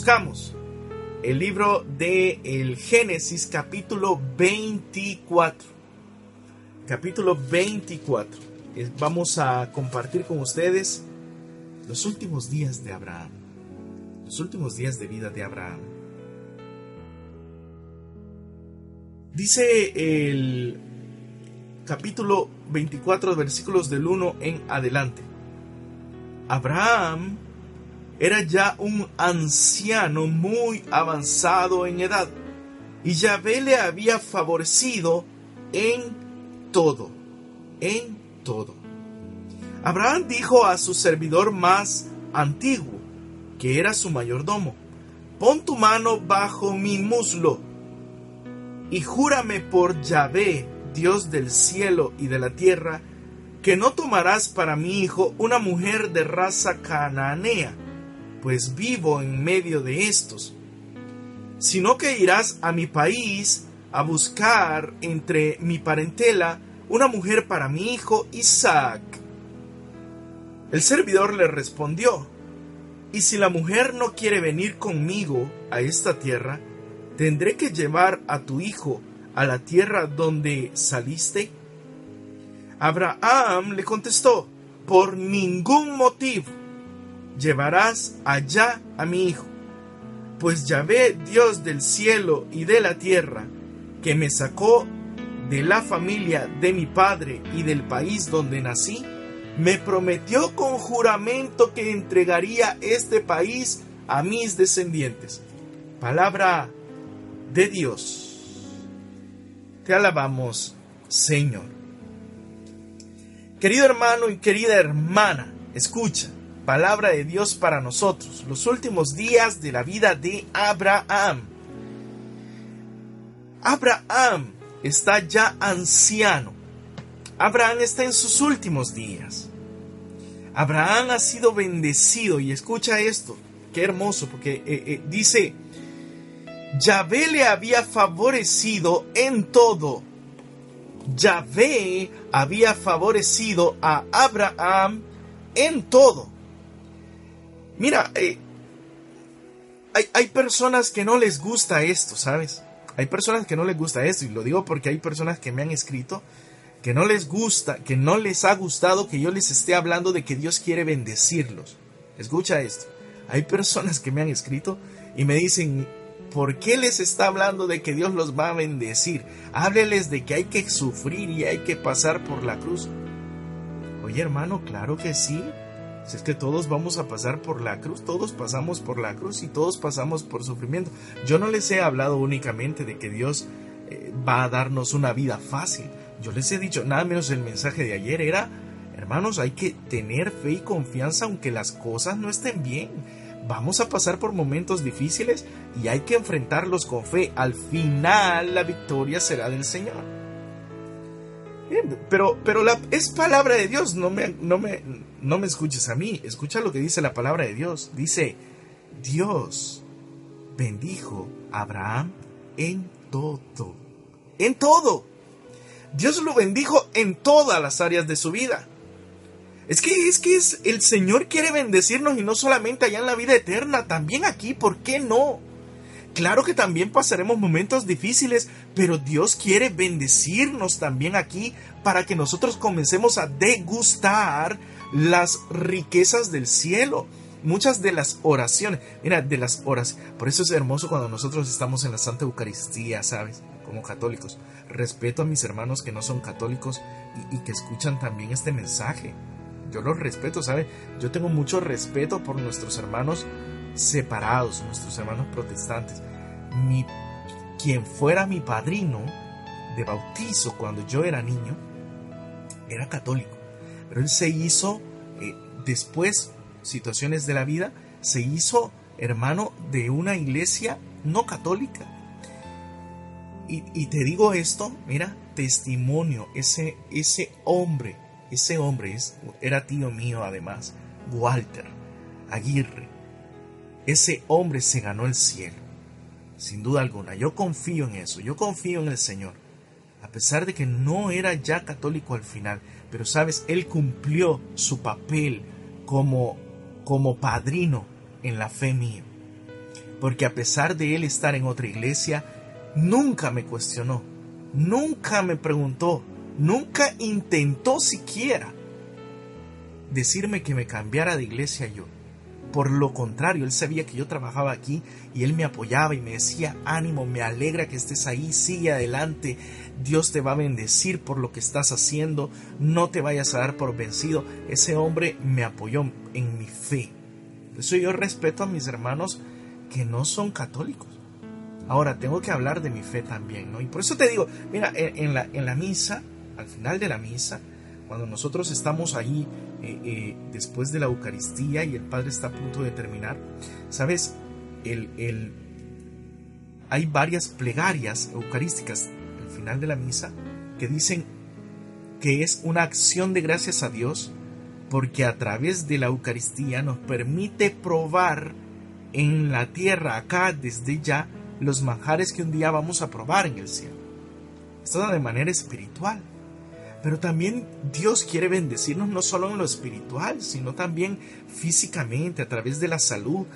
Buscamos el libro de el Génesis capítulo 24. Capítulo 24. Eh, Vamos a compartir con ustedes los últimos días de Abraham. Los últimos días de vida de Abraham. Dice el capítulo 24, versículos del 1 en adelante. Abraham era ya un anciano muy avanzado en edad, y Yahvé le había favorecido en todo, en todo. Abraham dijo a su servidor más antiguo, que era su mayordomo, pon tu mano bajo mi muslo, y júrame por Yahvé, Dios del cielo y de la tierra, que no tomarás para mi hijo una mujer de raza cananea, pues vivo en medio de estos, sino que irás a mi país a buscar entre mi parentela una mujer para mi hijo Isaac. El servidor le respondió, y si la mujer no quiere venir conmigo a esta tierra, ¿tendré que llevar a tu hijo a la tierra donde saliste? Abraham le contestó, por ningún motivo llevarás allá a mi hijo, pues Yahvé, Dios del cielo y de la tierra, que me sacó de la familia de mi padre y del país donde nací, me prometió con juramento que entregaría este país a mis descendientes. Palabra de Dios. Te alabamos, Señor. Querido hermano y querida hermana, escucha palabra de Dios para nosotros, los últimos días de la vida de Abraham. Abraham está ya anciano. Abraham está en sus últimos días. Abraham ha sido bendecido y escucha esto, qué hermoso, porque eh, eh, dice, Yahvé le había favorecido en todo. Yahvé había favorecido a Abraham en todo. Mira, eh, hay, hay, personas que no les gusta esto, ¿sabes? Hay personas que no les gusta esto, y lo digo porque hay personas que me han escrito que no les gusta, que no les ha gustado que yo les esté hablando de que Dios quiere bendecirlos. Escucha esto. Hay personas que me han escrito y me dicen, ¿por qué les está hablando de que Dios los va a bendecir? Hábleles de que hay que sufrir y hay que pasar por la cruz. Oye hermano, claro que sí. Si es que todos vamos a pasar por la cruz, todos pasamos por la cruz y todos pasamos por sufrimiento. Yo no les he hablado únicamente de que Dios eh, va a darnos una vida fácil. Yo les he dicho, nada menos el mensaje de ayer era, hermanos, hay que tener fe y confianza aunque las cosas no estén bien. Vamos a pasar por momentos difíciles y hay que enfrentarlos con fe. Al final la victoria será del Señor. Pero pero la, es palabra de Dios, no me, no, me, no me escuches a mí, escucha lo que dice la palabra de Dios. Dice, Dios bendijo a Abraham en todo. En todo. Dios lo bendijo en todas las áreas de su vida. Es que es que es el Señor quiere bendecirnos y no solamente allá en la vida eterna, también aquí, ¿por qué no? Claro que también pasaremos momentos difíciles, pero Dios quiere bendecirnos también aquí para que nosotros comencemos a degustar las riquezas del cielo. Muchas de las oraciones, mira, de las horas, por eso es hermoso cuando nosotros estamos en la Santa Eucaristía, ¿sabes? Como católicos. Respeto a mis hermanos que no son católicos y, y que escuchan también este mensaje. Yo los respeto, ¿sabe? Yo tengo mucho respeto por nuestros hermanos separados, nuestros hermanos protestantes. Mi, quien fuera mi padrino de bautizo cuando yo era niño era católico, pero él se hizo eh, después, situaciones de la vida, se hizo hermano de una iglesia no católica. Y, y te digo esto, mira, testimonio, ese, ese hombre, ese hombre es, era tío mío además, Walter Aguirre. Ese hombre se ganó el cielo, sin duda alguna. Yo confío en eso, yo confío en el Señor. A pesar de que no era ya católico al final, pero sabes, él cumplió su papel como, como padrino en la fe mía. Porque a pesar de él estar en otra iglesia, nunca me cuestionó, nunca me preguntó, nunca intentó siquiera decirme que me cambiara de iglesia yo. Por lo contrario, él sabía que yo trabajaba aquí y él me apoyaba y me decía, ánimo, me alegra que estés ahí, sigue adelante, Dios te va a bendecir por lo que estás haciendo, no te vayas a dar por vencido. Ese hombre me apoyó en mi fe. Por eso yo respeto a mis hermanos que no son católicos. Ahora, tengo que hablar de mi fe también, ¿no? Y por eso te digo, mira, en, la, en la misa, al final de la misa, cuando nosotros estamos ahí eh, eh, después de la Eucaristía y el Padre está a punto de terminar, ¿sabes? El, el, hay varias plegarias eucarísticas al final de la misa que dicen que es una acción de gracias a Dios porque a través de la Eucaristía nos permite probar en la tierra acá desde ya los manjares que un día vamos a probar en el cielo. Esto de manera espiritual. Pero también Dios quiere bendecirnos no solo en lo espiritual, sino también físicamente, a través de la salud.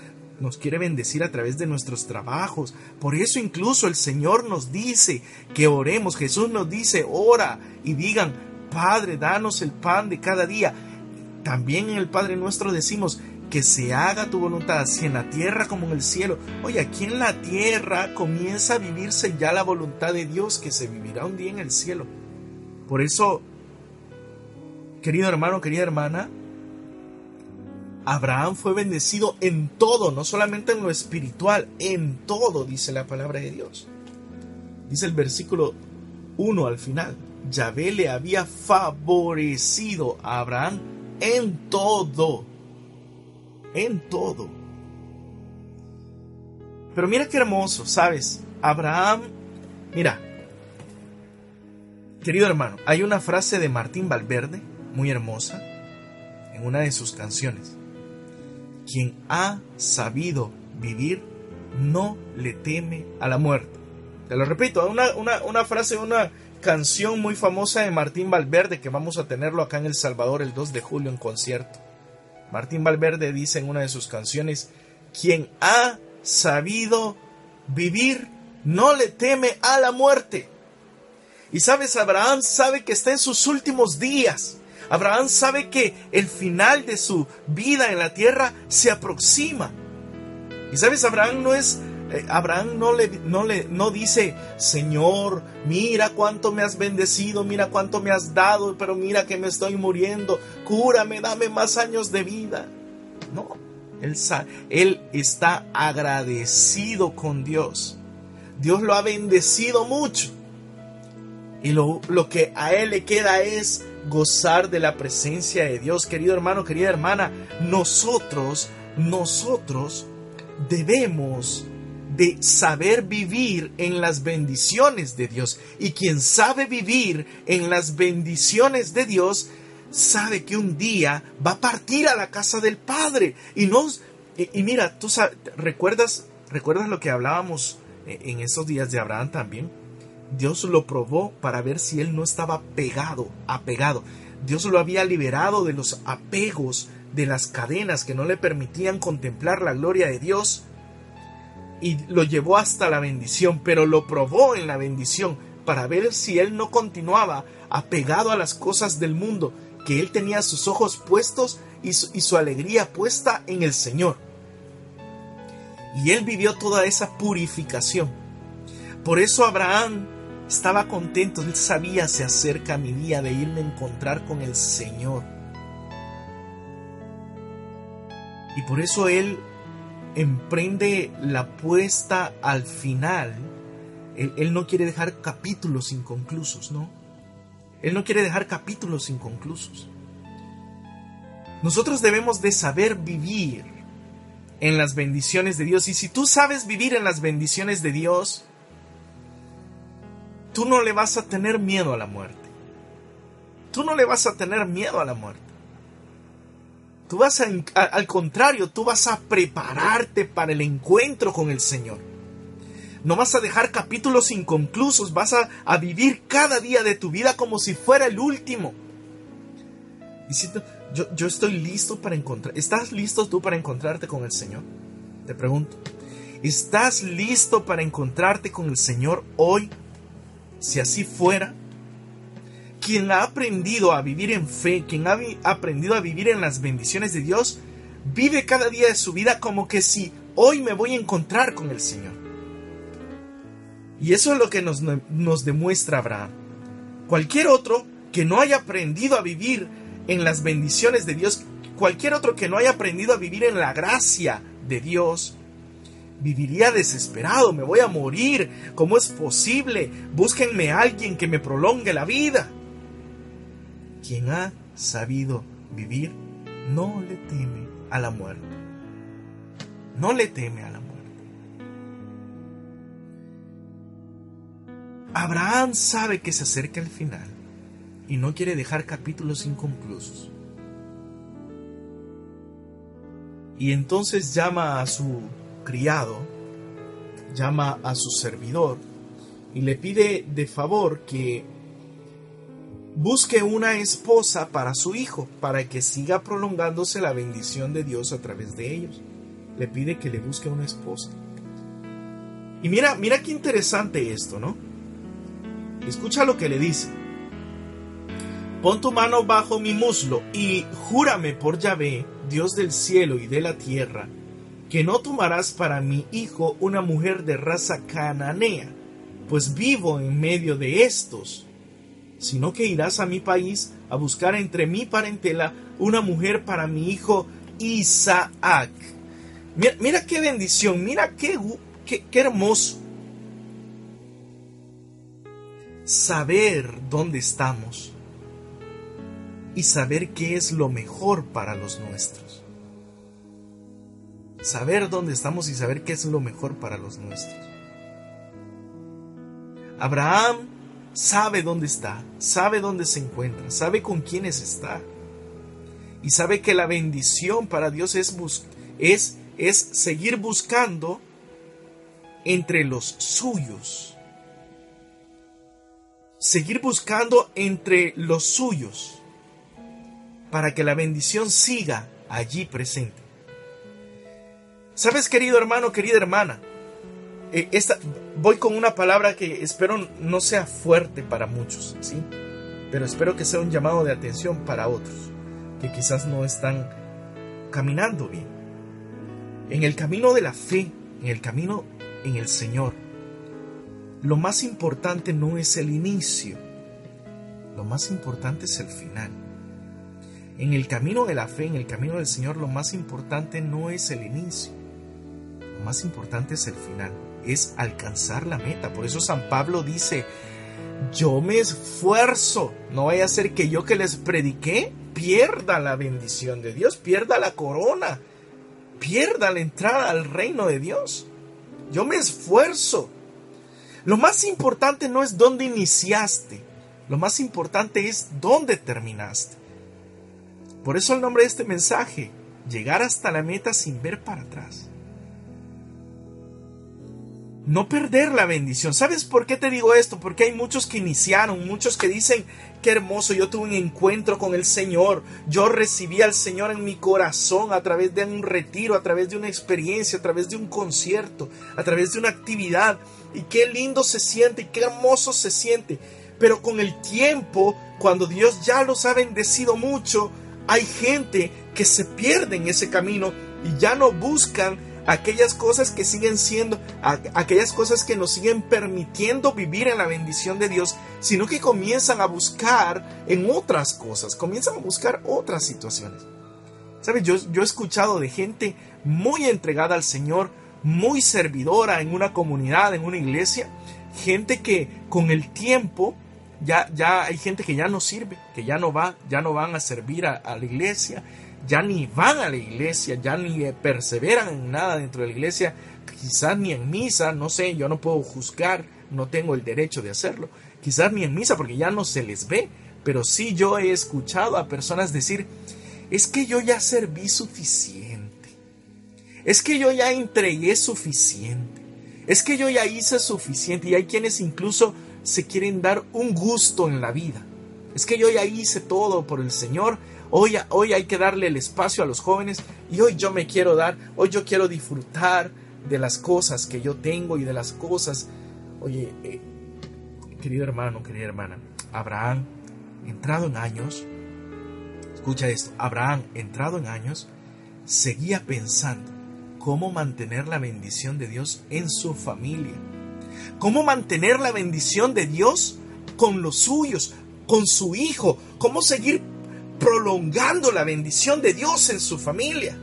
Nos quiere bendecir a través de nuestros trabajos. Por eso incluso el Señor nos dice que oremos. Jesús nos dice, ora y digan, Padre, danos el pan de cada día. También en el Padre nuestro decimos, que se haga tu voluntad, así en la tierra como en el cielo. Oye, aquí en la tierra comienza a vivirse ya la voluntad de Dios que se vivirá un día en el cielo. Por eso, querido hermano, querida hermana, Abraham fue bendecido en todo, no solamente en lo espiritual, en todo, dice la palabra de Dios. Dice el versículo 1 al final, Yahvé le había favorecido a Abraham en todo en todo. Pero mira qué hermoso, ¿sabes? Abraham, mira, querido hermano, hay una frase de Martín Valverde, muy hermosa, en una de sus canciones. Quien ha sabido vivir no le teme a la muerte. Te lo repito, una, una, una frase, una canción muy famosa de Martín Valverde que vamos a tenerlo acá en El Salvador el 2 de julio en concierto. Martín Valverde dice en una de sus canciones, quien ha sabido vivir no le teme a la muerte. Y sabes, Abraham sabe que está en sus últimos días. Abraham sabe que el final de su vida en la tierra se aproxima. Y sabes, Abraham no es eh, Abraham no le, no le no dice, Señor, mira cuánto me has bendecido, mira cuánto me has dado, pero mira que me estoy muriendo, cúrame, dame más años de vida. No, él, él está agradecido con Dios. Dios lo ha bendecido mucho. Y lo, lo que a él le queda es gozar de la presencia de Dios. Querido hermano, querida hermana, nosotros, nosotros debemos de saber vivir en las bendiciones de Dios. Y quien sabe vivir en las bendiciones de Dios, sabe que un día va a partir a la casa del Padre. Y no, y, mira, tú recuerdas, recuerdas lo que hablábamos eh, en esos días de Abraham también. Dios lo probó para ver si él no estaba pegado, apegado. Dios lo había liberado de los apegos, de las cadenas que no le permitían contemplar la gloria de Dios y lo llevó hasta la bendición, pero lo probó en la bendición para ver si él no continuaba apegado a las cosas del mundo, que él tenía sus ojos puestos y su, alegría puesta en el Señor. Y él vivió toda esa purificación. Por eso Abraham estaba contento, él sabía se acerca mi día de irme a encontrar con el Señor. Y por eso él emprende la puesta al final Él, él no quiere dejar capítulos inconclusos, ¿no? Él no quiere dejar capítulos inconclusos. Nosotros debemos de saber vivir en las bendiciones de Dios. Y si tú sabes vivir en las bendiciones de Dios, tú no le vas a tener miedo a la muerte. Tú no le vas a tener miedo a la muerte. Tú vas a, al contrario, tú vas a prepararte para el encuentro con el Señor. No vas a dejar capítulos inconclusos, vas a, a vivir cada día de tu vida como si fuera el último. Diciendo, yo, yo estoy listo para encontrar. ¿Estás listo tú para encontrarte con el Señor? Te pregunto. ¿Estás listo para encontrarte con el Señor hoy? Si así fuera, quien ha aprendido a vivir en fe, quien ha aprendido a vivir en las bendiciones de Dios, vive cada día de su vida como que si hoy me voy a encontrar con el Señor. Y eso es lo que nos, demuestra Abraham. Cualquier otro que no haya aprendido a vivir en las bendiciones de Dios, cualquier otro que no haya aprendido a vivir en la gracia de Dios, viviría desesperado, me voy a morir, ¿cómo es posible? Búsquenme a alguien que me prolongue la vida. Quien ha sabido vivir no le teme a la muerte. No le teme a la muerte. Abraham sabe que se acerca el final y no quiere dejar capítulos inconclusos. Y entonces llama a su criado, llama a su servidor y le pide de favor que busque una esposa para su hijo, para que siga prolongándose la bendición de Dios a través de ellos. Le pide que le busque una esposa. Y mira, mira qué interesante esto, ¿no? Escucha lo que le dice. Pon tu mano bajo mi muslo y júrame por Yahvé, Dios del cielo y de la tierra, que no tomarás para mi hijo una mujer de raza cananea, pues vivo en medio de estos, sino que irás a mi país a buscar entre mi parentela una mujer para mi hijo Isaac. Mira, qué bendición, mira qué, qué, qué hermoso. Saber dónde estamos y saber qué es lo mejor para los nuestros. Saber dónde estamos y saber qué es lo mejor para los nuestros. Abraham sabe dónde está, sabe dónde se encuentra, sabe con quiénes está. Y sabe que la bendición para Dios es, es, es seguir buscando entre los suyos. Seguir buscando entre los suyos para que la bendición siga allí presente. ¿Sabes, querido hermano, querida hermana? Eh, esta, voy con una palabra que espero no sea fuerte para muchos, ¿sí? Pero espero que sea un llamado de atención para otros, que quizás no están caminando bien. En el camino de la fe, en el camino en el Señor, lo más importante no es el inicio, lo más importante es el final. En el camino de la fe, en el camino del Señor, lo más importante no es el inicio, más importante es el final, es alcanzar la meta. Por eso San Pablo dice, yo me esfuerzo, no vaya a ser que yo que les prediqué pierda la bendición de Dios, pierda la corona, pierda la entrada al reino de Dios. Yo me esfuerzo. Lo más importante no es dónde iniciaste, lo más importante es dónde terminaste. Por eso el nombre de este mensaje, llegar hasta la meta sin ver para atrás. No perder la bendición. ¿Sabes por qué te digo esto? Porque hay muchos que iniciaron, muchos que dicen, qué hermoso, yo tuve un encuentro con el Señor, yo recibí al Señor en mi corazón a través de un retiro, a través de una experiencia, a través de un concierto, a través de una actividad. Y qué lindo se siente y qué hermoso se siente. Pero con el tiempo, cuando Dios ya los ha bendecido mucho, hay gente que se pierde en ese camino y ya no buscan aquellas cosas que siguen siendo, aquellas cosas que nos siguen permitiendo vivir en la bendición de Dios, sino que comienzan a buscar en otras cosas, comienzan a buscar otras situaciones. ¿Sabes? Yo, yo he escuchado de gente muy entregada al Señor, muy servidora en una comunidad, en una iglesia, gente que con el tiempo ya, ya hay gente que ya no sirve, que ya no va, ya no van a servir a, a la iglesia, ya ni van a la iglesia, ya ni perseveran en nada dentro de la iglesia, quizás ni en misa, no sé, yo no puedo juzgar, no tengo el derecho de hacerlo, quizás ni en misa porque ya no se les ve, pero sí yo he escuchado a personas decir, es que yo ya serví suficiente, es que yo ya entregué suficiente, es que yo ya hice suficiente y hay quienes incluso se quieren dar un gusto en la vida. Es que yo ya hice todo por el Señor, hoy, hoy hay que darle el espacio a los jóvenes y hoy yo me quiero dar, hoy yo quiero disfrutar de las cosas que yo tengo y de las cosas. Oye, eh, querido hermano, querida hermana, Abraham, entrado en años, escucha esto, Abraham, entrado en años, seguía pensando cómo mantener la bendición de Dios en su familia cómo mantener la bendición de Dios con los suyos, con su hijo, cómo seguir prolongando la bendición de Dios en su familia.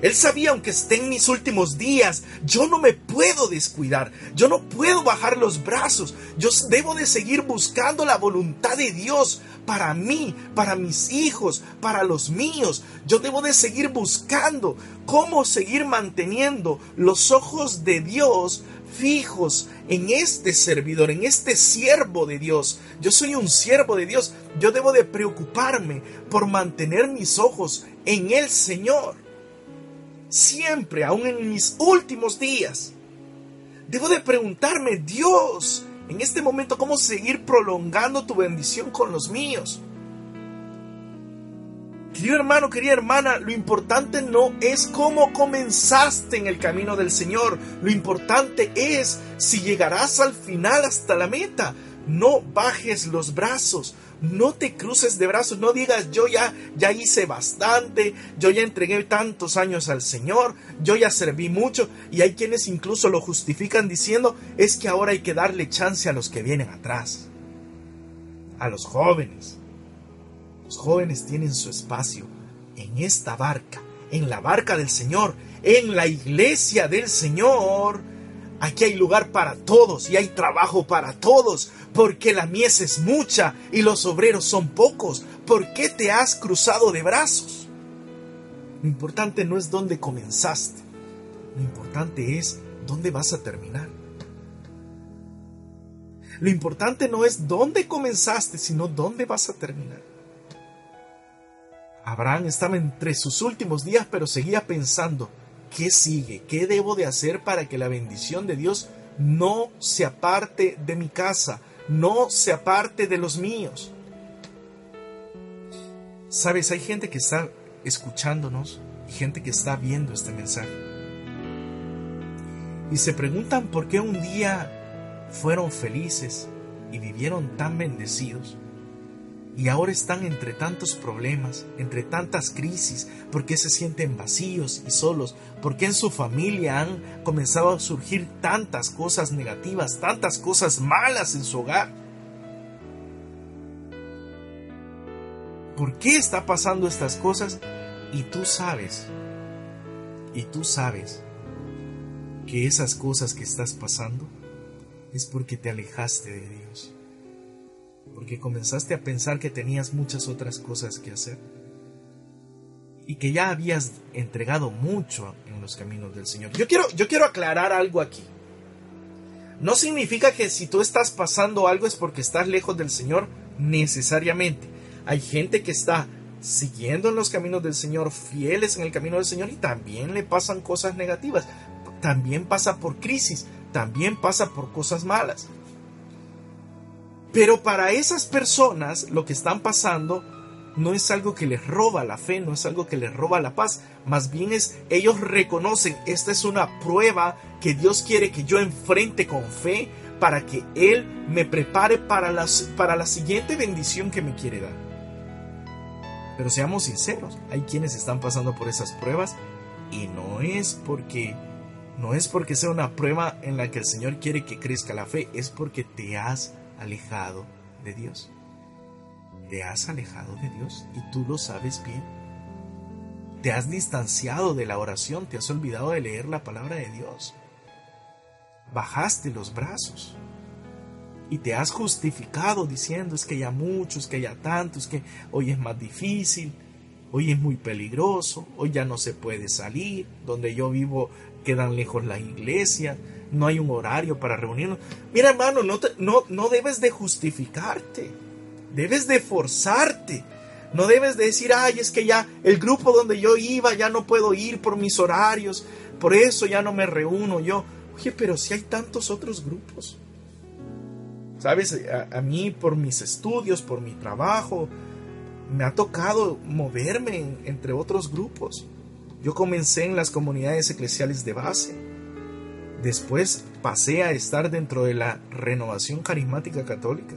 Él sabía, aunque esté en mis últimos días, yo no me puedo descuidar, yo no puedo bajar los brazos, yo debo de seguir buscando la voluntad de Dios para mí, para mis hijos, para los míos. Yo debo de seguir buscando cómo seguir manteniendo los ojos de Dios fijos en este servidor, en este siervo de Dios. Yo soy un siervo de Dios. Yo debo de preocuparme por mantener mis ojos en el Señor. Siempre, aún en mis últimos días. Debo de preguntarme, Dios, en este momento, ¿cómo seguir prolongando tu bendición con los míos? Querido hermano, querida hermana, lo importante no es cómo comenzaste en el camino del Señor, lo importante es si llegarás al final hasta la meta. No bajes los brazos, no te cruces de brazos, no digas yo ya ya hice bastante, yo ya entregué tantos años al Señor, yo ya serví mucho y hay quienes incluso lo justifican diciendo es que ahora hay que darle chance a los que vienen atrás, a los jóvenes. Los jóvenes tienen su espacio en esta barca, en la barca del Señor, en la iglesia del Señor. Aquí hay lugar para todos y hay trabajo para todos, porque la mies es mucha y los obreros son pocos. ¿Por qué te has cruzado de brazos? Lo importante no es dónde comenzaste, lo importante es dónde vas a terminar. Lo importante no es dónde comenzaste, sino dónde vas a terminar. Abraham estaba entre sus últimos días, pero seguía pensando, ¿qué sigue? ¿Qué debo de hacer para que la bendición de Dios no se aparte de mi casa, no se aparte de los míos? Sabes, hay gente que está escuchándonos y gente que está viendo este mensaje. Y se preguntan por qué un día fueron felices y vivieron tan bendecidos y ahora están entre tantos problemas, entre tantas crisis, porque se sienten vacíos y solos, porque en su familia han comenzado a surgir tantas cosas negativas, tantas cosas malas en su hogar. ¿Por qué está pasando estas cosas? Y tú sabes, y tú sabes que esas cosas que estás pasando es porque te alejaste de Dios porque comenzaste a pensar que tenías muchas otras cosas que hacer y que ya habías entregado mucho en los caminos del Señor. Yo quiero, yo quiero aclarar algo aquí. No significa que si tú estás pasando algo es porque estás lejos del Señor necesariamente. Hay gente que está siguiendo en los caminos del Señor, fieles en el camino del Señor y también le pasan cosas negativas. También pasa por crisis, también pasa por cosas malas. Pero para esas personas lo que están pasando no es algo que les roba la fe, no es algo que les roba la paz, más bien es ellos reconocen, esta es una prueba que Dios quiere que yo enfrente con fe para que Él me prepare para, para la siguiente bendición que me quiere dar. Pero seamos sinceros, hay quienes están pasando por esas pruebas y no es porque no es porque sea una prueba en la que el Señor quiere que crezca la fe, es porque te has alejado de Dios. Te has alejado de Dios y tú lo sabes bien. Te has distanciado de la oración, te has olvidado de leer la palabra de Dios. Bajaste los brazos. y te has justificado diciendo es que ya muchos, que ya tantos, que hoy es más difícil, hoy es muy peligroso, hoy ya no se puede salir, donde yo vivo quedan lejos las iglesias, no hay un horario para reunirnos. Mira hermano, no, no, no debes de justificarte, debes de forzarte. No debes de decir, ay, es que ya el grupo donde yo iba ya no puedo ir por mis horarios, por eso ya no me reúno yo. Oye, pero si hay tantos otros grupos. Sabes, a, mí por mis estudios, por mi trabajo, me ha tocado moverme entre otros grupos. Yo comencé en las comunidades eclesiales de base. Después pasé a estar dentro de la renovación carismática católica.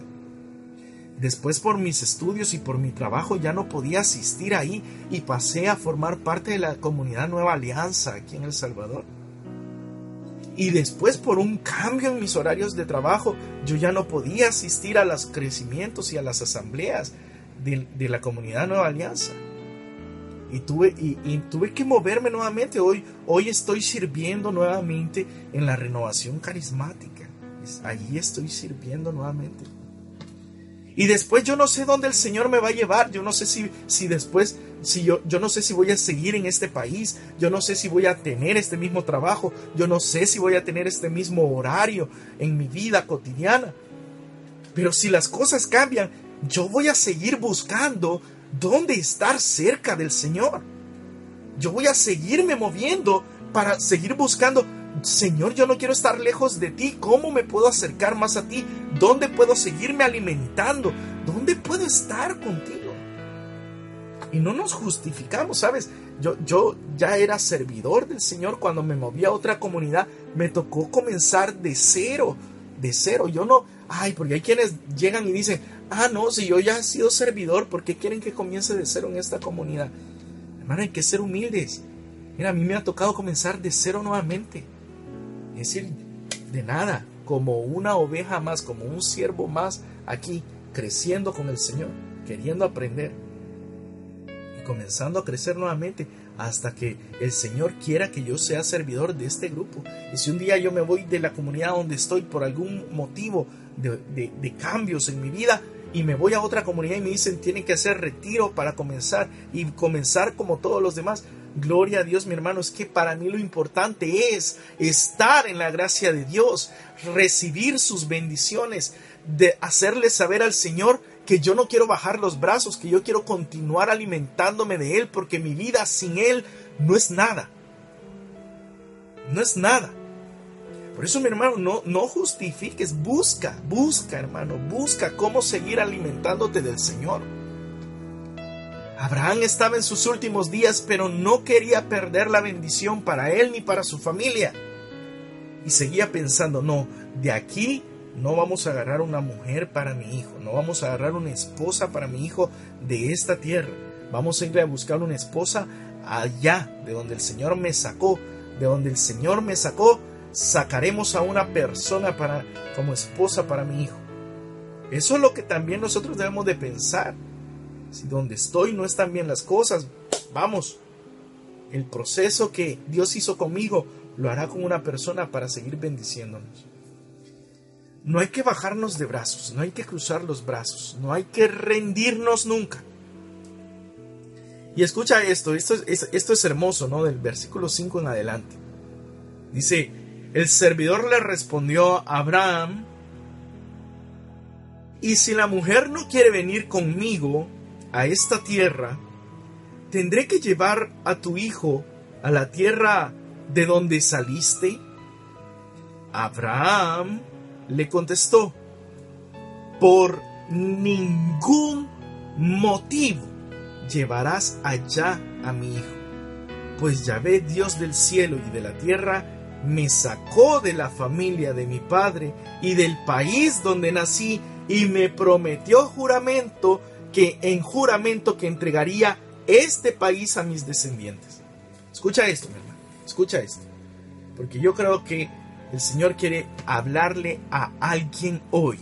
Después por mis estudios y por mi trabajo ya no podía asistir ahí y pasé a formar parte de la comunidad Nueva Alianza aquí en El Salvador. Y después por un cambio en mis horarios de trabajo yo ya no podía asistir a los crecimientos y a las asambleas de, la comunidad Nueva Alianza. Y tuve, y, tuve que moverme nuevamente. Hoy, hoy estoy sirviendo nuevamente en la renovación carismática. Allí estoy sirviendo nuevamente. Y después yo no sé dónde el Señor me va a llevar. Yo no sé si, si después, si yo, yo no sé si voy a seguir en este país. Yo no sé si voy a tener este mismo trabajo. Yo no sé si voy a tener este mismo horario en mi vida cotidiana. Pero si las cosas cambian, yo voy a seguir buscando dónde estar cerca del Señor. Yo voy a seguirme moviendo para seguir buscando, Señor, yo no quiero estar lejos de ti. ¿Cómo me puedo acercar más a ti? ¿Dónde puedo seguirme alimentando? ¿Dónde puedo estar contigo? Y no nos justificamos, ¿sabes? Yo, yo ya era servidor del Señor cuando me moví a otra comunidad. Me tocó comenzar de cero, de cero. Yo no, ay, porque hay quienes llegan y dicen, ah, no, si yo ya he sido servidor, ¿por qué quieren que comience de cero en esta comunidad? Hermano, hay que ser humildes. Mira, a mí me ha tocado comenzar de cero nuevamente. Es decir, de nada, como una oveja más, como un siervo más aquí, creciendo con el Señor, queriendo aprender y comenzando a crecer nuevamente hasta que el Señor quiera que yo sea servidor de este grupo. Y si un día yo me voy de la comunidad donde estoy por algún motivo de, de cambios en mi vida, y me voy a otra comunidad y me dicen tienen que hacer retiro para comenzar y comenzar como todos los demás. Gloria a Dios, mi hermano, es que para mí lo importante es estar en la gracia de Dios, recibir sus bendiciones, de hacerle saber al Señor que yo no quiero bajar los brazos, que yo quiero continuar alimentándome de Él, porque mi vida sin Él no es nada. No es nada. Por eso, mi hermano, no, justifiques, busca, busca, hermano, busca cómo seguir alimentándote del Señor. Abraham estaba en sus últimos días, pero no quería perder la bendición para él ni para su familia. Y seguía pensando, no, de aquí no vamos a agarrar una mujer para mi hijo, no vamos a agarrar una esposa para mi hijo de esta tierra. Vamos a ir a buscar una esposa allá, de donde el Señor me sacó, de donde el Señor me sacó sacaremos a una persona para, como esposa para mi hijo. Eso es lo que también nosotros debemos de pensar. Si donde estoy no están bien las cosas, vamos, el proceso que Dios hizo conmigo lo hará con una persona para seguir bendiciéndonos. No hay que bajarnos de brazos, no hay que cruzar los brazos, no hay que rendirnos nunca. Y escucha esto, esto es, esto es hermoso, ¿no? Del versículo 5 en adelante. Dice, el servidor le respondió a Abraham, y si la mujer no quiere venir conmigo a esta tierra, ¿tendré que llevar a tu hijo a la tierra de donde saliste? Abraham le contestó, por ningún motivo llevarás allá a mi hijo, pues ya ve Dios del cielo y de la tierra, me sacó de la familia de mi padre y del país donde nací y me prometió juramento que en juramento que entregaría este país a mis descendientes. Escucha esto, mi hermano, escucha esto. Porque yo creo que el Señor quiere hablarle a alguien hoy.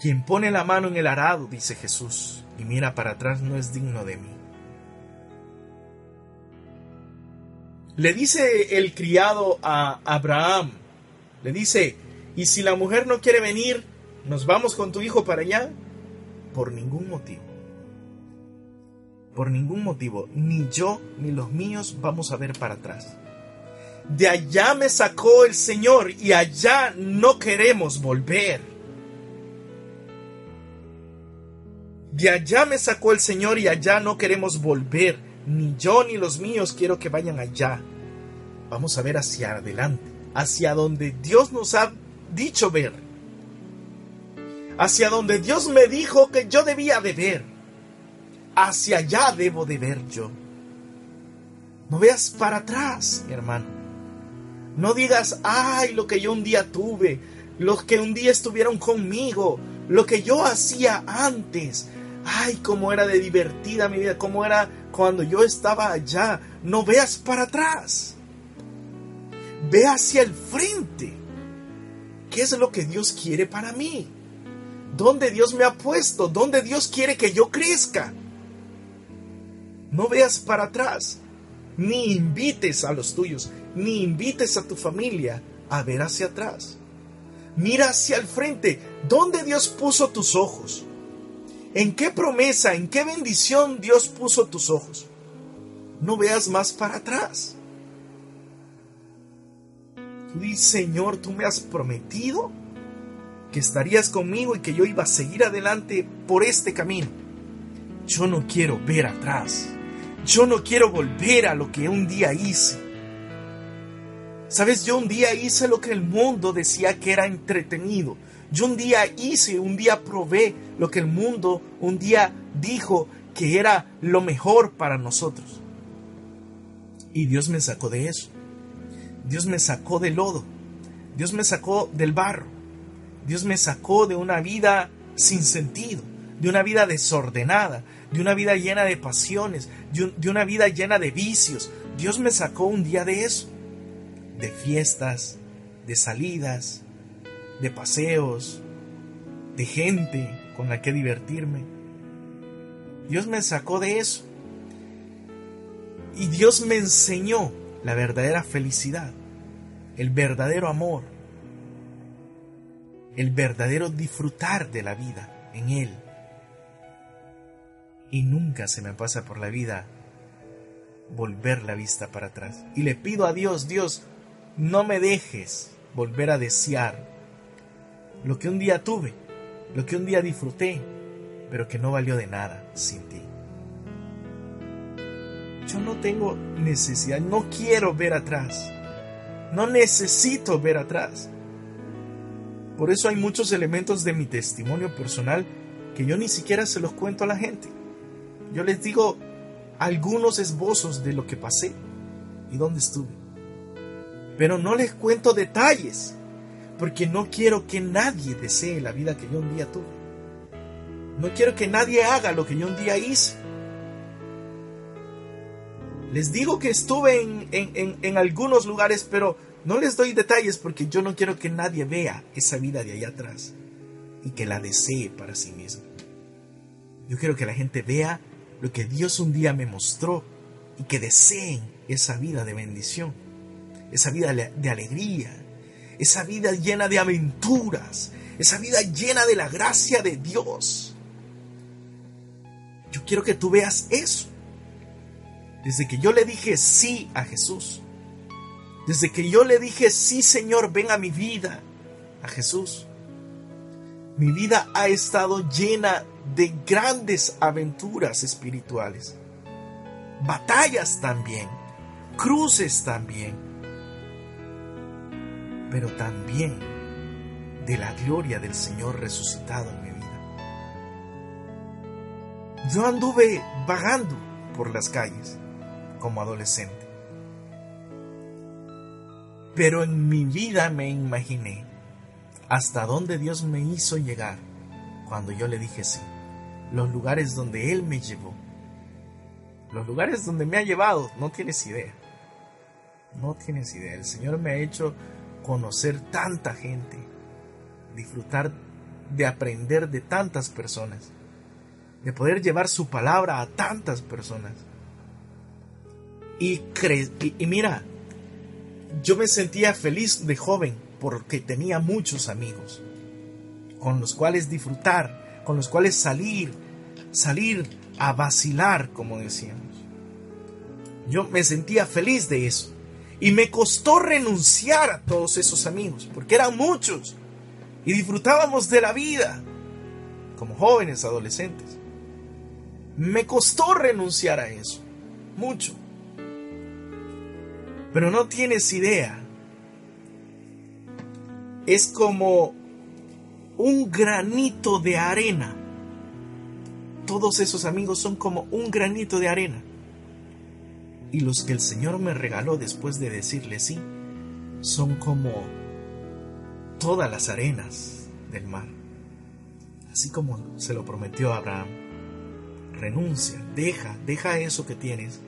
Quien pone la mano en el arado, dice Jesús, y mira para atrás no es digno de mí. Le dice el criado a Abraham, le dice, Y si la mujer no quiere venir, nos vamos con tu hijo para allá. Por ningún motivo. Por ningún motivo. Ni yo ni los míos vamos a ver para atrás. De allá me sacó el Señor y allá no queremos volver. De allá me sacó el Señor y allá no queremos volver. Ni yo ni los míos quiero que vayan allá. Vamos a ver hacia adelante, hacia donde Dios nos ha dicho ver. Hacia donde Dios me dijo que yo debía de ver. Hacia allá debo de ver yo. No veas para atrás, hermano. No digas, ay, lo que yo un día tuve, los que un día estuvieron conmigo, lo que yo hacía antes. Ay, cómo era de divertida mi vida, cómo era cuando yo estaba allá. No veas para atrás. Ve hacia el frente. ¿Qué es lo que Dios quiere para mí? ¿Dónde Dios me ha puesto? ¿Dónde Dios quiere que yo crezca? No veas para atrás, ni invites a los tuyos, ni invites a tu familia a ver hacia atrás. Mira hacia el frente, ¿dónde Dios puso tus ojos? ¿En qué promesa, en qué bendición Dios puso tus ojos? No veas más para atrás. Tú dices, Señor, tú me has prometido que estarías conmigo y que yo iba a seguir adelante por este camino. Yo no quiero ver atrás. Yo no quiero volver a lo que un día hice. Sabes, yo un día hice lo que el mundo decía que era entretenido. Yo un día hice, un día probé lo que el mundo un día dijo que era lo mejor para nosotros. Y Dios me sacó de eso. Dios me sacó del lodo. Dios me sacó del barro. Dios me sacó de una vida sin sentido, de una vida desordenada, de una vida llena de pasiones, de, una vida llena de vicios. Dios me sacó un día de eso, de fiestas, de salidas, de paseos, de gente con la que divertirme. Dios me sacó de eso. Y Dios me enseñó la verdadera felicidad, el verdadero amor, el verdadero disfrutar de la vida en Él. Y nunca se me pasa por la vida volver la vista para atrás. Y le pido a Dios, Dios, no me dejes volver a desear lo que un día tuve, lo que un día disfruté, pero que no valió de nada sin ti. Yo no tengo necesidad, no quiero ver atrás. No necesito ver atrás. Por eso hay muchos elementos de mi testimonio personal que yo ni siquiera se los cuento a la gente. Yo les digo algunos esbozos de lo que pasé y dónde estuve. Pero no les cuento detalles, porque no quiero que nadie desee la vida que yo un día tuve. No quiero que nadie haga lo que yo un día hice. Les digo que estuve en, algunos lugares, pero no les doy detalles porque yo no quiero que nadie vea esa vida de allá atrás y que la desee para sí mismo. Yo quiero que la gente vea lo que Dios un día me mostró y que deseen esa vida de bendición, esa vida de alegría, esa vida llena de aventuras, esa vida llena de la gracia de Dios. Yo quiero que tú veas eso. Desde que yo le dije sí a Jesús. Desde que yo le dije sí, Señor, ven a mi vida, a Jesús. Mi vida ha estado llena de grandes aventuras espirituales. Batallas también. Cruces también. Pero también de la gloria del Señor resucitado en mi vida. Yo anduve vagando por las calles como adolescente. Pero en mi vida me imaginé hasta dónde Dios me hizo llegar cuando yo le dije sí. Los lugares donde Él me llevó. Los lugares donde me ha llevado, no tienes idea. No tienes idea. El Señor me ha hecho conocer tanta gente, disfrutar de aprender de tantas personas, de poder llevar su palabra a tantas personas. Y, y, mira, yo me sentía feliz de joven porque tenía muchos amigos con los cuales disfrutar, con los cuales salir, salir a vacilar, como decíamos. Yo me sentía feliz de eso. Y me costó renunciar a todos esos amigos, porque eran muchos. Y disfrutábamos de la vida, como jóvenes, adolescentes. Me costó renunciar a eso, mucho. Pero no tienes idea. Es como un granito de arena. Todos esos amigos son como un granito de arena. Y los que el Señor me regaló después de decirle sí, son como todas las arenas del mar. Así como se lo prometió Abraham. Renuncia, deja, deja eso que tienes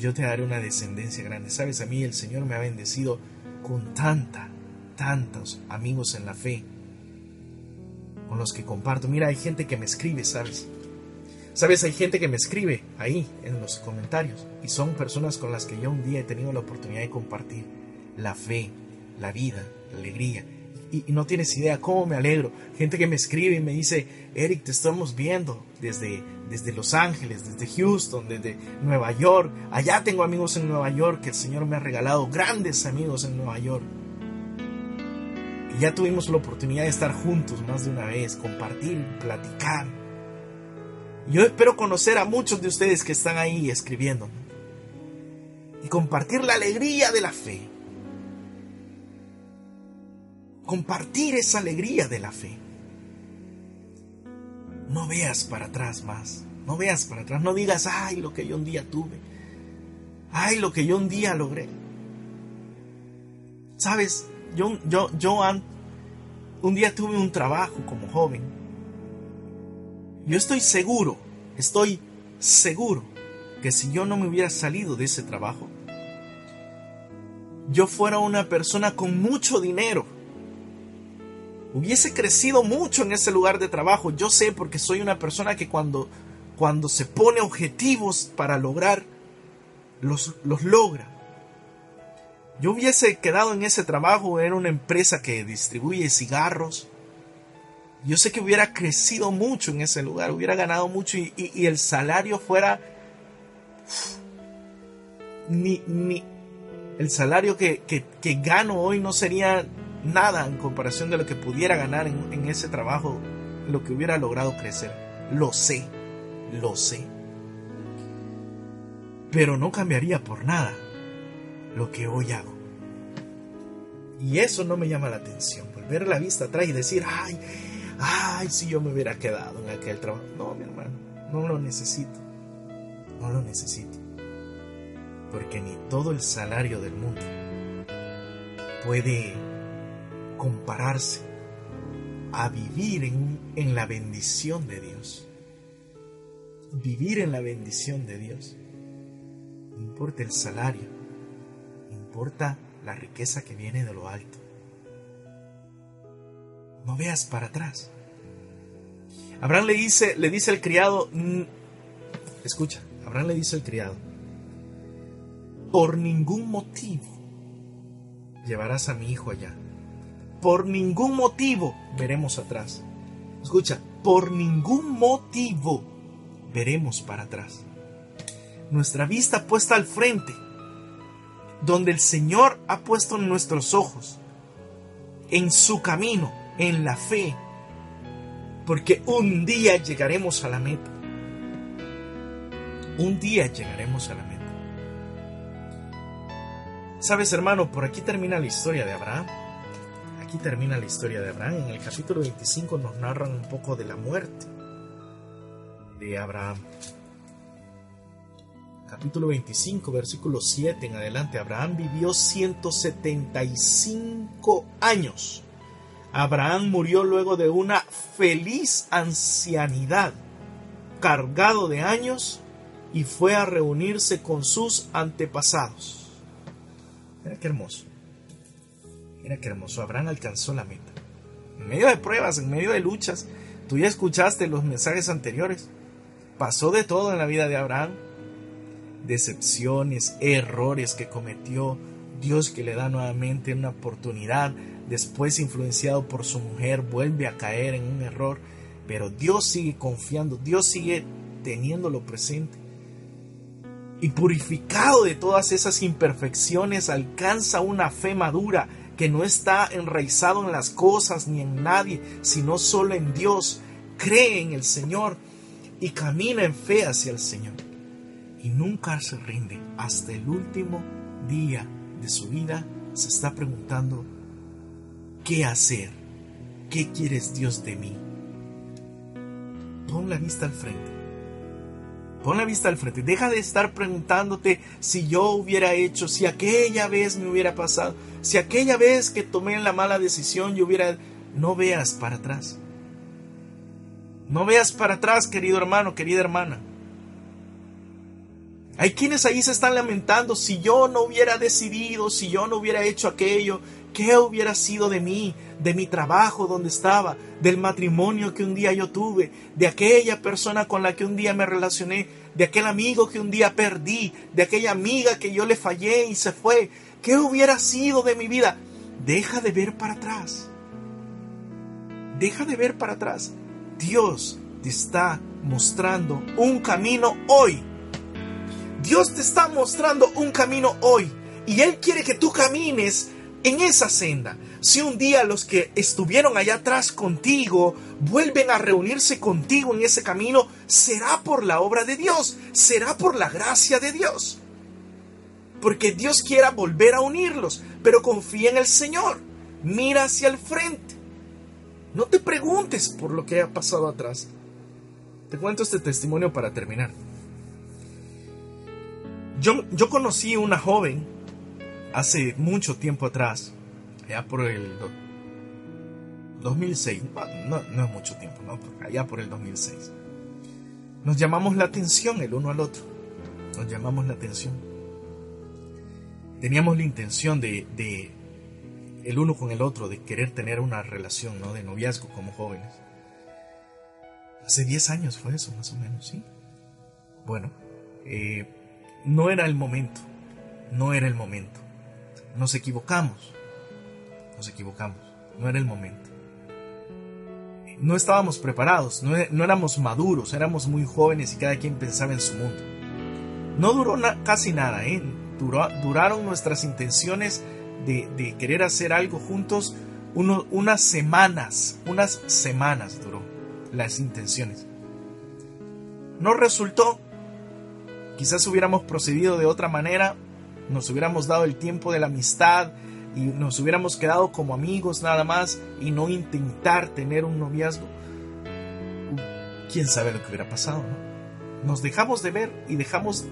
yo te daré una descendencia grande. Sabes, a mí el Señor me ha bendecido con tanta, tantos amigos en la fe con los que comparto. Mira, hay gente que me escribe, ¿sabes? Sabes, hay gente que me escribe ahí en los comentarios y son personas con las que yo un día he tenido la oportunidad de compartir la fe, la vida, la alegría y, no tienes idea cómo me alegro. Gente que me escribe y me dice, Eric, te estamos viendo desde, desde Los Ángeles, desde Houston, desde Nueva York. Allá tengo amigos en Nueva York que el Señor me ha regalado, grandes amigos en Nueva York. Y ya tuvimos la oportunidad de estar juntos más de una vez, compartir, platicar. Yo espero conocer a muchos de ustedes que están ahí escribiendo y compartir la alegría de la fe compartir esa alegría de la fe. No veas para atrás más, no veas para atrás, no digas, ay, lo que yo un día tuve, ay, lo que yo un día logré. Sabes, yo, yo, yo un día tuve un trabajo como joven. Yo estoy seguro, estoy seguro que si yo no me hubiera salido de ese trabajo, yo fuera una persona con mucho dinero hubiese crecido mucho en ese lugar de trabajo. Yo sé porque soy una persona que cuando, cuando se pone objetivos para lograr, los, los logra. Yo hubiese quedado en ese trabajo, era una empresa que distribuye cigarros. Yo sé que hubiera crecido mucho en ese lugar, hubiera ganado mucho y, el salario fuera... Ni, ni el salario que, que, que gano hoy no sería nada en comparación de lo que pudiera ganar en, ese trabajo, lo que hubiera logrado crecer. Lo sé, lo sé. Pero no cambiaría por nada lo que hoy hago. Y eso no me llama la atención. Volver la vista atrás y decir, ay, ay, si yo me hubiera quedado en aquel trabajo. No, mi hermano, no lo necesito. No lo necesito. Porque ni todo el salario del mundo puede compararse a vivir en, la bendición de Dios. Vivir en la bendición de Dios. No importa el salario, importa la riqueza que viene de lo alto. No veas para atrás. Abraham le dice, le dice al criado, escucha, Abraham le dice al criado, por ningún motivo llevarás a mi hijo allá por ningún motivo veremos atrás. Escucha, por ningún motivo veremos para atrás. Nuestra vista puesta al frente, donde el Señor ha puesto nuestros ojos, en su camino, en la fe, porque un día llegaremos a la meta. Un día llegaremos a la meta. Sabes, hermano, por aquí termina la historia de Abraham aquí termina la historia de Abraham. En el capítulo 25 nos narran un poco de la muerte de Abraham. Capítulo 25, versículo 7 en adelante. Abraham vivió 175 años. Abraham murió luego de una feliz ancianidad, cargado de años, y fue a reunirse con sus antepasados. Mira qué hermoso. Mira qué hermoso, Abraham alcanzó la meta. En medio de pruebas, en medio de luchas, tú ya escuchaste los mensajes anteriores. Pasó de todo en la vida de Abraham. Decepciones, errores que cometió, Dios que le da nuevamente una oportunidad después influenciado por su mujer vuelve a caer en un error, pero Dios sigue confiando, Dios sigue teniéndolo presente. Y purificado de todas esas imperfecciones alcanza una fe madura que no está enraizado en las cosas ni en nadie, sino solo en Dios. Cree en el Señor y camina en fe hacia el Señor. Y nunca se rinde. Hasta el último día de su vida se está preguntando, ¿qué hacer? ¿Qué quieres Dios de mí? Pon la vista al frente. Pon la vista al frente. Deja de estar preguntándote si yo hubiera hecho, si aquella vez me hubiera pasado, si aquella vez que tomé la mala decisión yo hubiera... No veas para atrás. No veas para atrás, querido hermano, querida hermana. Hay quienes ahí se están lamentando, si yo no hubiera decidido, si yo no hubiera hecho aquello, ¿qué hubiera sido de mí, de mi trabajo donde estaba, del matrimonio que un día yo tuve, de aquella persona con la que un día me relacioné, de aquel amigo que un día perdí, de aquella amiga que yo le fallé y se fue? ¿Qué hubiera sido de mi vida? Deja de ver para atrás. Deja de ver para atrás. Dios te está mostrando un camino hoy Dios te está mostrando un camino hoy y Él quiere que tú camines en esa senda. Si un día los que estuvieron allá atrás contigo vuelven a reunirse contigo en ese camino, será por la obra de Dios, será por la gracia de Dios. Porque Dios quiera volver a unirlos, pero confía en el Señor, mira hacia el frente. No te preguntes por lo que ha pasado atrás. Te cuento este testimonio para terminar. Yo, yo conocí una joven hace mucho tiempo atrás, allá por el 2006, no, no es mucho tiempo, ¿no? allá por el 2006. Nos llamamos la atención el uno al otro, nos llamamos la atención. Teníamos la intención de, de el uno con el otro, de querer tener una relación, ¿no? De noviazgo como jóvenes. Hace 10 años fue eso, más o menos, ¿sí? Bueno, eh, no era el momento, no era el momento. Nos equivocamos, nos equivocamos, no era el momento. No estábamos preparados, no, éramos maduros, éramos muy jóvenes y cada quien pensaba en su mundo. No duró casi nada, ¿eh? duraron nuestras intenciones de, querer hacer algo juntos unas semanas, unas semanas duró las intenciones. No resultó, Quizás hubiéramos procedido de otra manera, nos hubiéramos dado el tiempo de la amistad y nos hubiéramos quedado como amigos nada más y no intentar tener un noviazgo. Quién sabe lo que hubiera pasado, ¿no? Nos dejamos de ver y dejamos.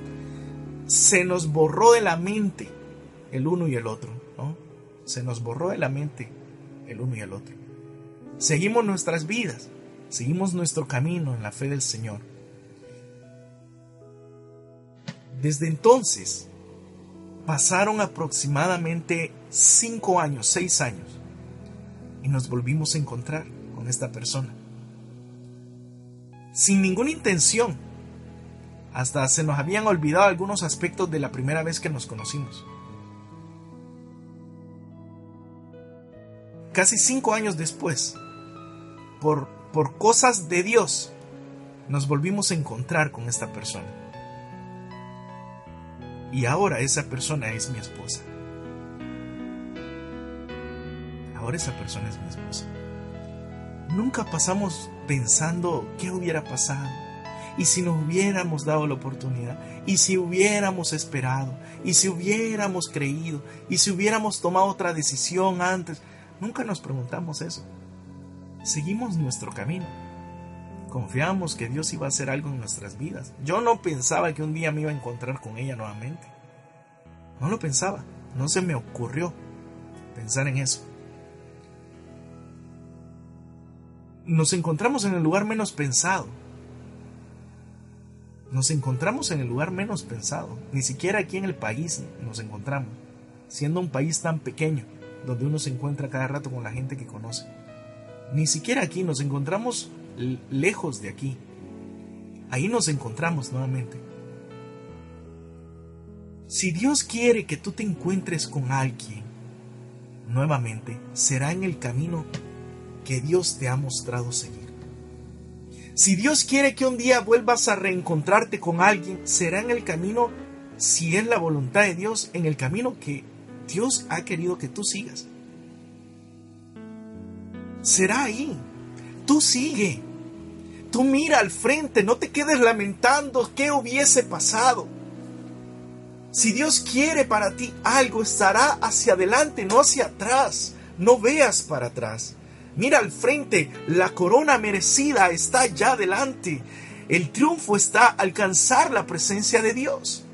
Se nos borró de la mente el uno y el otro, ¿no? Se nos borró de la mente el uno y el otro. Seguimos nuestras vidas, seguimos nuestro camino en la fe del Señor. Desde entonces, pasaron aproximadamente cinco años, seis años, y nos volvimos a encontrar con esta persona. Sin ninguna intención. Hasta se nos habían olvidado algunos aspectos de la primera vez que nos conocimos. Casi cinco años después, por, por cosas de Dios, nos volvimos a encontrar con esta persona y ahora esa persona es mi esposa. Ahora esa persona es mi esposa. Nunca pasamos pensando qué hubiera pasado. Y si nos hubiéramos dado la oportunidad, y si hubiéramos esperado, y si hubiéramos creído, y si hubiéramos tomado otra decisión antes, nunca nos preguntamos eso. Seguimos nuestro camino Confiamos que Dios iba a hacer algo en nuestras vidas. Yo no pensaba que un día me iba a encontrar con ella nuevamente. No lo pensaba. No se me ocurrió pensar en eso. Nos encontramos en el lugar menos pensado. Nos encontramos en el lugar menos pensado. Ni siquiera aquí en el país nos encontramos. Siendo un país tan pequeño, donde uno se encuentra cada rato con la gente que conoce. Ni siquiera aquí nos encontramos lejos de aquí. Ahí nos encontramos nuevamente. Si Dios quiere que tú te encuentres con alguien, nuevamente, será en el camino que Dios te ha mostrado seguir. Si Dios quiere que un día vuelvas a reencontrarte con alguien, será en el camino, si es la voluntad de Dios, en el camino que Dios ha querido que tú sigas. Será ahí. Tú sigue. Tú mira al frente, no te quedes lamentando qué hubiese pasado. Si Dios quiere para ti algo, estará hacia adelante, no hacia atrás. No veas para atrás. Mira al frente, la corona merecida está ya adelante. El triunfo está alcanzar la presencia de Dios.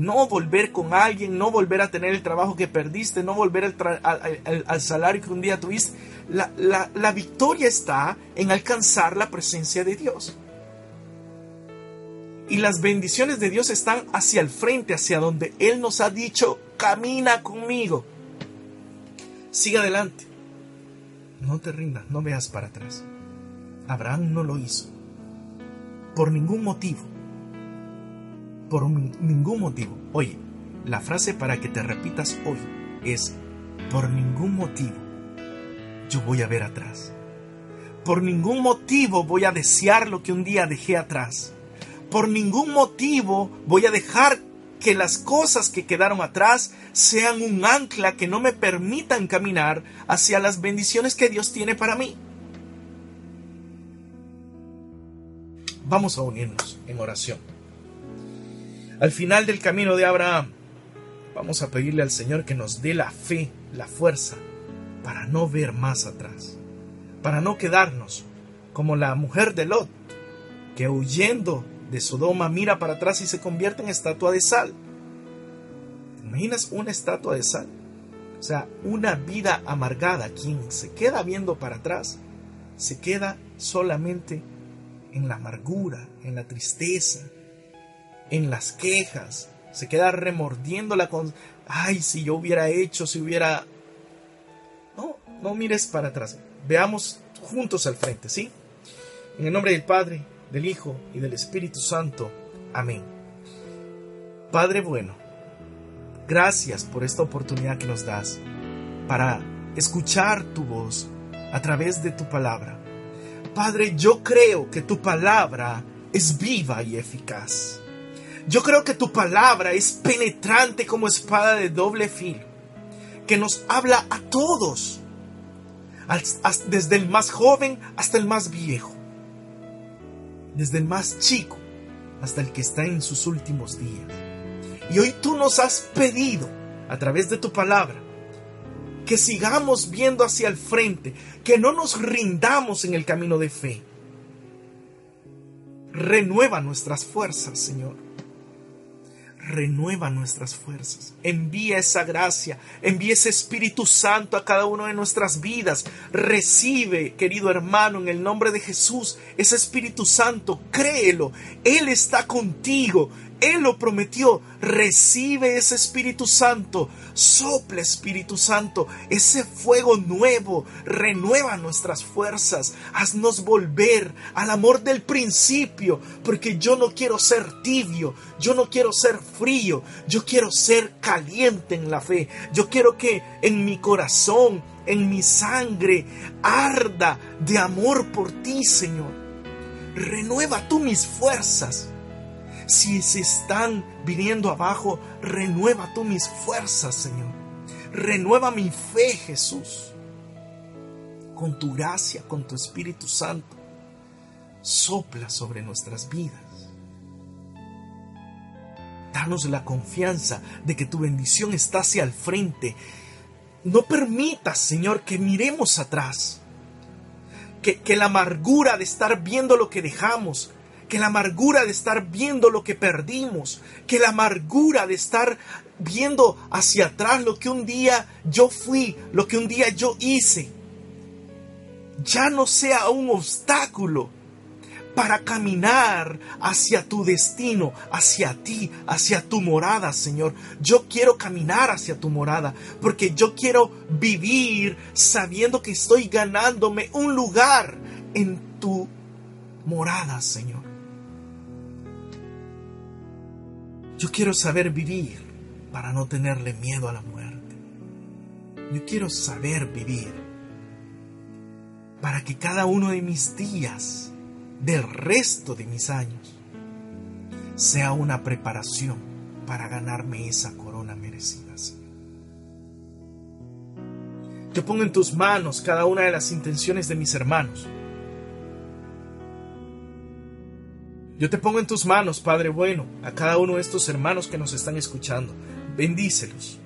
No volver con alguien, no volver a tener el trabajo que perdiste, no volver al, salario que un día tuviste. la victoria está en alcanzar la presencia de Dios. Y las bendiciones de Dios están hacia el frente, hacia donde Él nos ha dicho, camina conmigo. Sigue adelante. No te rindas, no veas para atrás. Abraham no lo hizo. Por ningún motivo. Por ningún motivo. Oye, la frase para que te repitas hoy es, por ningún motivo yo voy a ver atrás. Por ningún motivo voy a desear lo que un día dejé atrás. Por ningún motivo voy a dejar que las cosas que quedaron atrás sean un ancla que no me permitan caminar hacia las bendiciones que Dios tiene para mí. Vamos a unirnos en oración. Al final del camino de Abraham, vamos a pedirle al Señor que nos dé la fe, la fuerza, para no ver más atrás, para no quedarnos como la mujer de Lot, que huyendo de Sodoma mira para atrás y se convierte en estatua de sal. ¿Te imaginas una estatua de sal? O sea, una vida amargada. Quien se queda viendo para atrás, se queda solamente en la amargura, en la tristeza, en las quejas. Se queda remordiéndola con, ay, si yo hubiera hecho, si hubiera... No, no mires para atrás. Veamos juntos al frente, ¿sí? En el nombre del Padre, del Hijo y del Espíritu Santo. Amén. Padre bueno, gracias por esta oportunidad que nos das para escuchar tu voz a través de tu palabra. Padre, yo creo que tu palabra es viva y eficaz. Yo creo que tu palabra es penetrante como espada de doble filo, que nos habla a todos, desde el más joven hasta el más viejo desde el más chico hasta el que está en sus últimos días. Y hoy tú nos has pedido, a través de tu palabra, que sigamos viendo hacia el frente, que no nos rindamos en el camino de fe. Renueva nuestras fuerzas, Señor renueva nuestras fuerzas. Envía esa gracia, envía ese Espíritu Santo a cada uno de nuestras vidas. Recibe, querido hermano, en el nombre de Jesús, ese Espíritu Santo, créelo. Él está contigo. Él lo prometió. Recibe ese Espíritu Santo. Sopla Espíritu Santo. Ese fuego nuevo. Renueva nuestras fuerzas. Haznos volver al amor del principio. Porque yo no quiero ser tibio. Yo no quiero ser frío. Yo quiero ser caliente en la fe. Yo quiero que en mi corazón, en mi sangre, arda de amor por ti, Señor. Renueva tú mis fuerzas si se están viniendo abajo, renueva tú mis fuerzas, Señor. Renueva mi fe, Jesús. Con tu gracia, con tu Espíritu Santo, sopla sobre nuestras vidas. Danos la confianza de que tu bendición está hacia el frente. No permitas, Señor, que miremos atrás. Que, que la amargura de estar viendo lo que dejamos, que la amargura de estar viendo lo que perdimos, que la amargura de estar viendo hacia atrás lo que un día yo fui, lo que un día yo hice, ya no sea un obstáculo para caminar hacia tu destino, hacia ti, hacia tu morada, Señor. Yo quiero caminar hacia tu morada, porque yo quiero vivir sabiendo que estoy ganándome un lugar en tu morada, Señor. Yo quiero saber vivir para no tenerle miedo a la muerte. Yo quiero saber vivir para que cada uno de mis días, del resto de mis años, sea una preparación para ganarme esa corona merecida. Yo pongo en tus manos cada una de las intenciones de mis hermanos. Yo te pongo en tus manos, Padre bueno, a cada uno de estos hermanos que nos están escuchando. Bendícelos.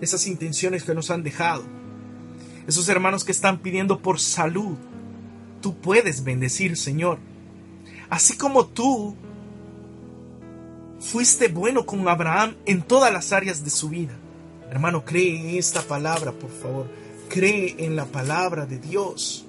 Esas intenciones que nos han dejado. Esos hermanos que están pidiendo por salud. Tú puedes bendecir, Señor. Así como tú fuiste bueno con Abraham en todas las áreas de su vida. Hermano, cree en esta palabra, por favor. Cree en la palabra de Dios.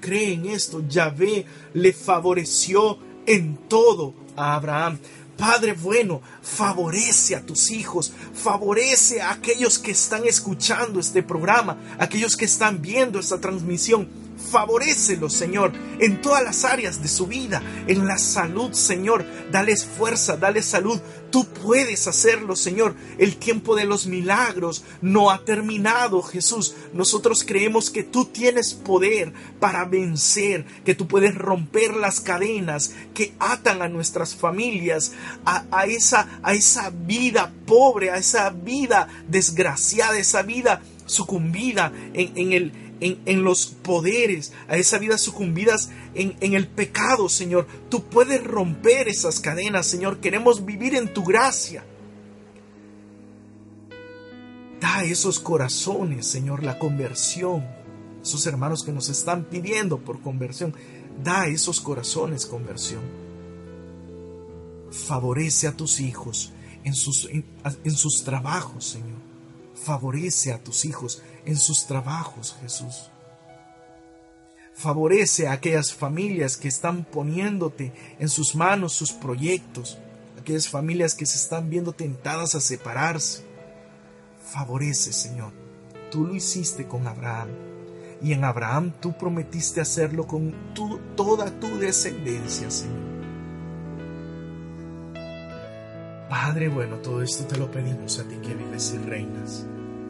Cree en esto. Yahvé le favoreció en todo a Abraham. Padre bueno, favorece a tus hijos, favorece a aquellos que están escuchando este programa, aquellos que están viendo esta transmisión Favorecelo, Señor, en todas las áreas de su vida, en la salud, Señor. Dales fuerza, dale salud. Tú puedes hacerlo, Señor. El tiempo de los milagros no ha terminado, Jesús. Nosotros creemos que tú tienes poder para vencer, que tú puedes romper las cadenas que atan a nuestras familias, a, esa, a esa vida pobre, a esa vida desgraciada, esa vida sucumbida en el en, los poderes, a esa vida sucumbidas en, en el pecado, Señor. Tú puedes romper esas cadenas, Señor. Queremos vivir en tu gracia. Da a esos corazones, Señor, la conversión. Esos hermanos que nos están pidiendo por conversión. Da a esos corazones conversión. Favorece a tus hijos en sus, en sus trabajos, Señor. Favorece a tus hijos en sus trabajos, Jesús. Favorece a aquellas familias que están poniéndote en sus manos sus proyectos, aquellas familias que se están viendo tentadas a separarse. Favorece, Señor. Tú lo hiciste con Abraham y en Abraham tú prometiste hacerlo con toda tu descendencia, Señor. Padre bueno, todo esto te lo pedimos a ti que vives y reinas